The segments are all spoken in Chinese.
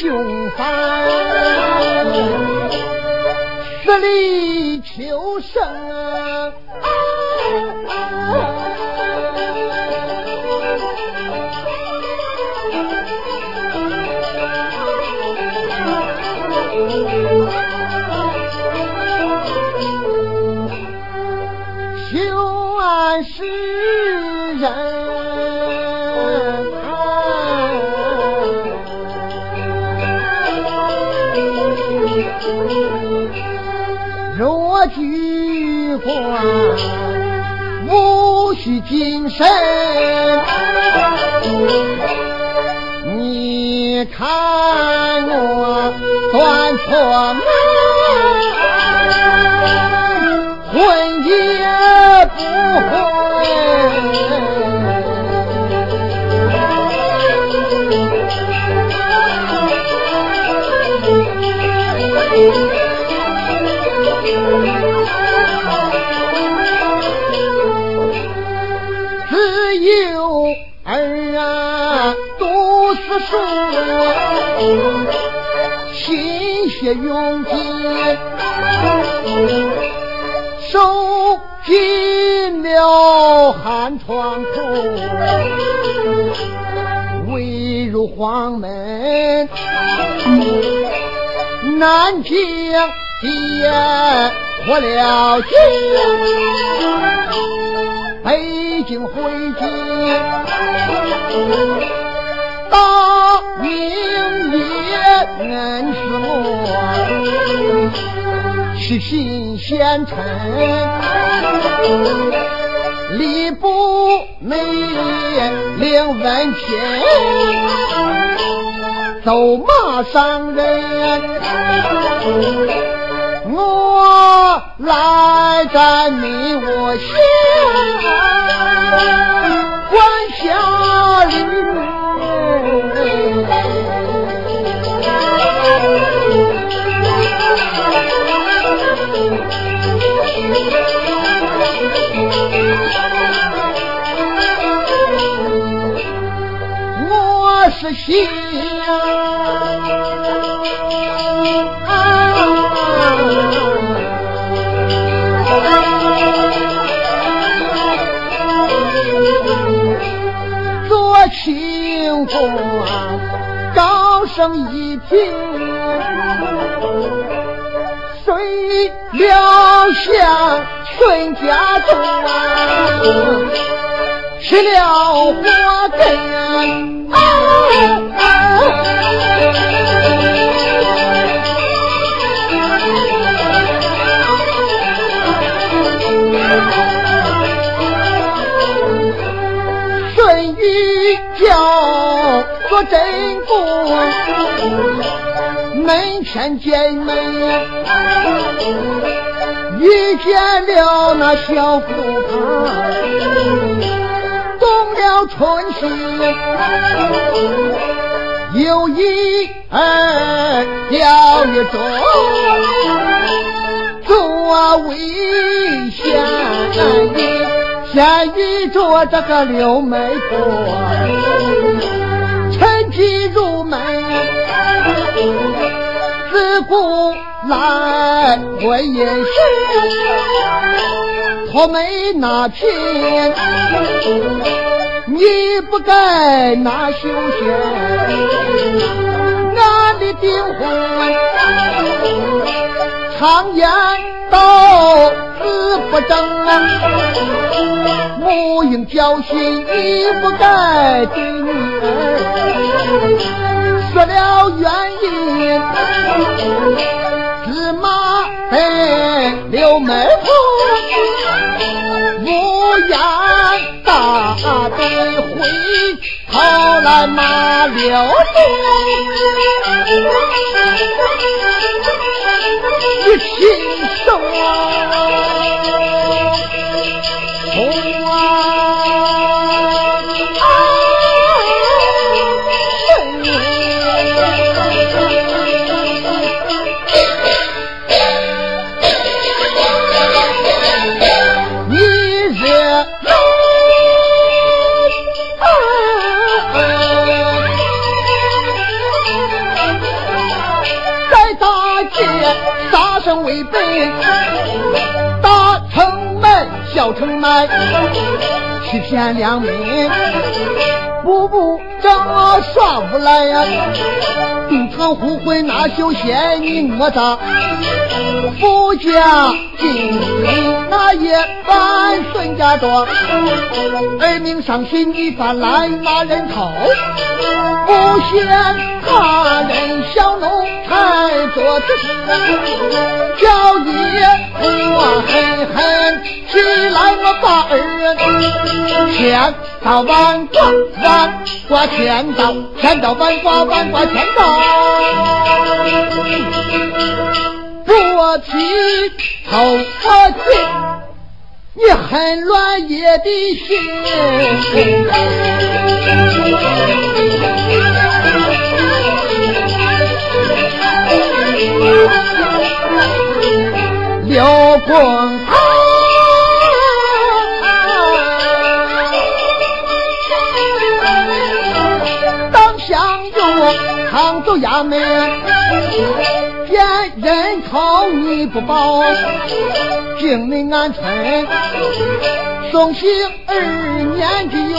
凶犯，死里求生！举官，无需谨慎。你看我断错心血用尽，受尽了寒窗苦，未入黄门，南京爹破了心。北京回京，人是我，是新县城吏部内领文钱，走马上任，我来在你我县，管下吏。我是新做清官，高升一品，为了相全家中啊，吃了火根啊。前见门，遇见了那小富婆，动了春心，有一儿掉一中，做为贤义。先遇着这个刘媒婆，趁机入门，自古来问也是托媒那品，你不该拿休闲，俺的订婚，常言道子不争啊。母应教训，你不该对女儿说了原来马六路，你亲手为本，大城门，小城门，欺骗良民，步步正耍无赖呀！东城互会那修仙，你我的富家金那也半孙家多，儿命伤心，你犯来骂人头，不嫌他人小奴才做此事。叫你我狠狠起来，我把儿千刀万剐，万剐千刀，千刀万剐，万剐千刀，不提头我去，你恨乱夜的心。刘公衙门，见人头你不保，进门俺村，送行二年的有，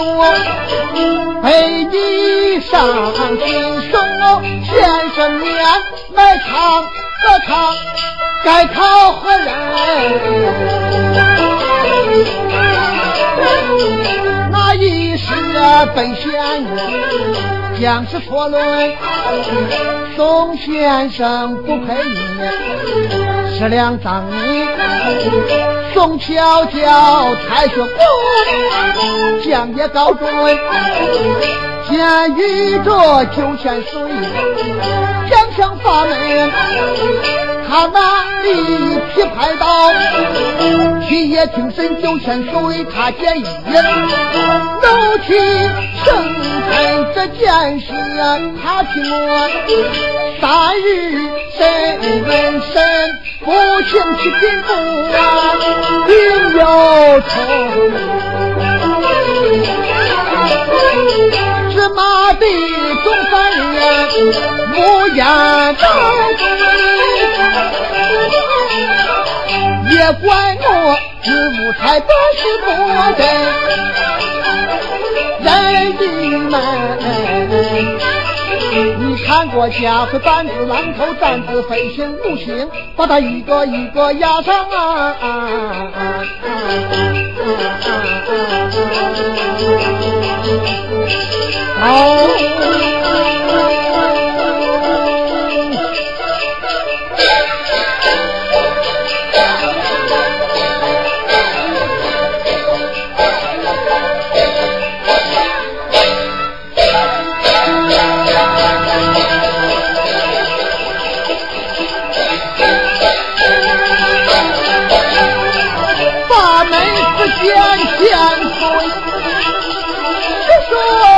陪你上京送先生面买汤喝汤。该讨何人？那一世本仙人，将士错论，宋先生不配你，十两赃银，宋巧巧才学府，将也告准，监狱着九千岁，将相法门。他那里劈拍刀，七夜精神九千岁，他建议怒气生恨这件事，他听我三日审问身，不请去禀布啊，另有仇。芝麻的中三人，无言道。别怪我知母才不是不对，人们，你看过家会板子榔头担子飞行五行，把它一个一个压上啊！啊啊啊啊啊啊！啊啊啊啊啊啊。叔叔